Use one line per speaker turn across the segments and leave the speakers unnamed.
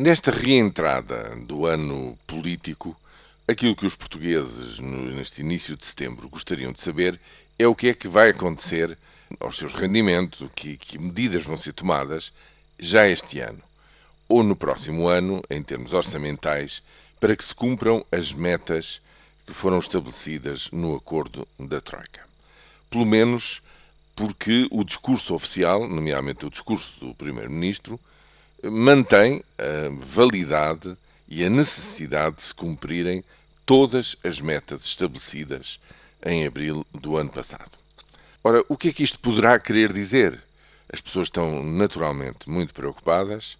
Nesta reentrada do ano político, aquilo que os portugueses, neste início de setembro, gostariam de saber é o que é que vai acontecer aos seus rendimentos, que, que medidas vão ser tomadas já este ano ou no próximo ano, em termos orçamentais, para que se cumpram as metas que foram estabelecidas no acordo da Troika. Pelo menos porque o discurso oficial, nomeadamente o discurso do Primeiro-Ministro, mantém a validade e a necessidade de se cumprirem todas as metas estabelecidas em abril do ano passado. Ora, o que é que isto poderá querer dizer? As pessoas estão naturalmente muito preocupadas,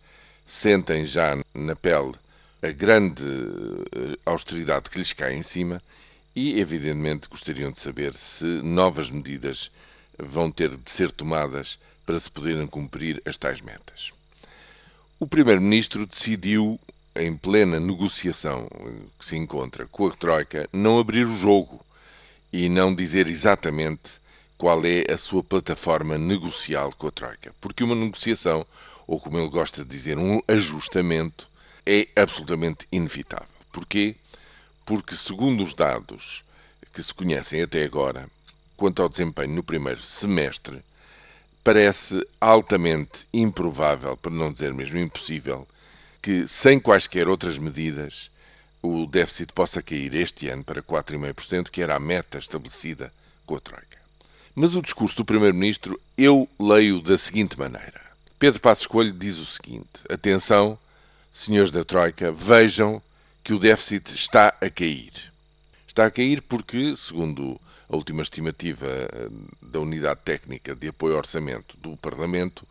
sentem já na pele a grande eh, austeridade que lhes cai em cima e, evidentemente, gostariam de saber se novas medidas vão ter de ser tomadas para se poderem cumprir as tais metas. O Primeiro-Ministro decidiu, em plena negociação que se encontra com a Troika, não abrir o jogo e não dizer exatamente qual é a sua plataforma negocial com a Troika. Porque uma negociação, ou como ele gosta de dizer, um ajustamento, é absolutamente inevitável. Porquê? Porque, segundo os dados que se conhecem até agora, quanto ao desempenho no primeiro semestre, parece altamente improvável, para não dizer mesmo impossível, que sem quaisquer outras medidas o déficit possa cair este ano para 4,5%, que era a meta estabelecida com a Troika. Mas o discurso do Primeiro-Ministro eu leio da seguinte maneira. Pedro Passos Coelho diz o seguinte: atenção, senhores da Troika, vejam que o déficit está a cair. Está a cair porque, segundo a última estimativa eh, da Unidade Técnica de Apoio ao Orçamento do Parlamento,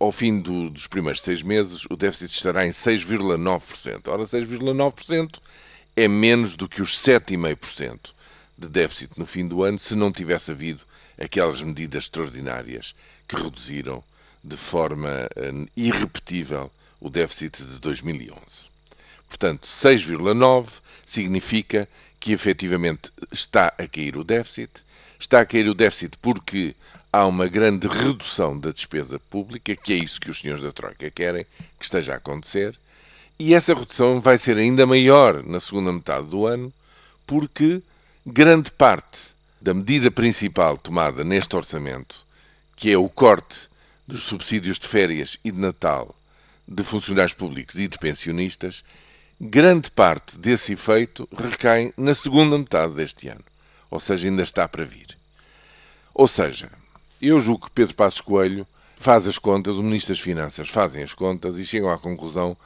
ao fim do, dos primeiros seis meses, o déficit estará em 6,9%. Ora, 6,9% é menos do que os 7,5% de déficit no fim do ano se não tivesse havido aquelas medidas extraordinárias que reduziram de forma uh, irrepetível o déficit de 2011. Portanto, 6,9 significa que efetivamente está a cair o déficit. Está a cair o déficit porque há uma grande redução da despesa pública, que é isso que os senhores da Troika querem que esteja a acontecer. E essa redução vai ser ainda maior na segunda metade do ano, porque grande parte da medida principal tomada neste orçamento, que é o corte dos subsídios de férias e de Natal de funcionários públicos e de pensionistas, grande parte desse efeito recai na segunda metade deste ano, ou seja, ainda está para vir. Ou seja, eu julgo que Pedro Passos Coelho faz as contas, o Ministro das Finanças fazem as contas e chegam à conclusão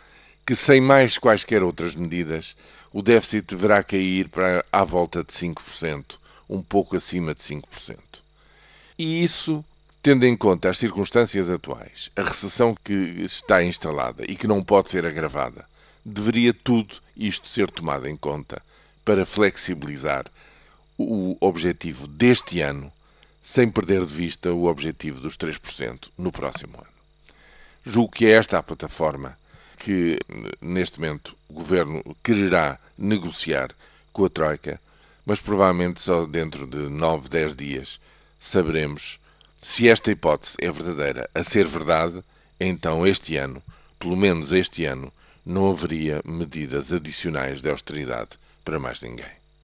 que sem mais quaisquer outras medidas, o déficit deverá cair para à volta de 5%, um pouco acima de 5%. E isso, tendo em conta as circunstâncias atuais, a recessão que está instalada e que não pode ser agravada, deveria tudo isto ser tomado em conta para flexibilizar o objetivo deste ano, sem perder de vista o objetivo dos 3% no próximo ano. Julgo que é esta a plataforma que, neste momento, o Governo quererá negociar com a Troika, mas provavelmente só dentro de 9, 10 dias saberemos se esta hipótese é verdadeira. A ser verdade, então este ano, pelo menos este ano, não haveria medidas adicionais de austeridade para mais ninguém.